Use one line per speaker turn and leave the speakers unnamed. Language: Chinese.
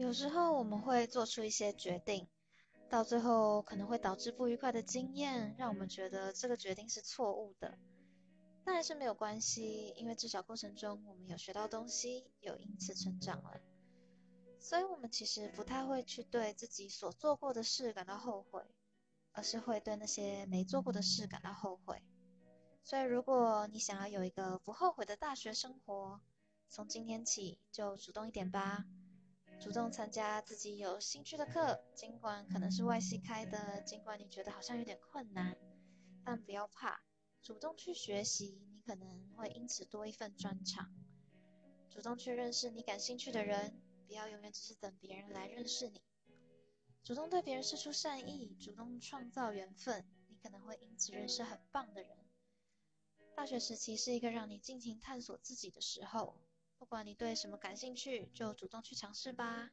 有时候我们会做出一些决定，到最后可能会导致不愉快的经验，让我们觉得这个决定是错误的。但还是没有关系，因为至少过程中我们有学到东西，有因此成长了。所以我们其实不太会去对自己所做过的事感到后悔，而是会对那些没做过的事感到后悔。所以如果你想要有一个不后悔的大学生活，从今天起就主动一点吧。主动参加自己有兴趣的课，尽管可能是外系开的，尽管你觉得好像有点困难，但不要怕，主动去学习，你可能会因此多一份专长。主动去认识你感兴趣的人，不要永远只是等别人来认识你。主动对别人释出善意，主动创造缘分，你可能会因此认识很棒的人。大学时期是一个让你尽情探索自己的时候。不管你对什么感兴趣，就主动去尝试吧。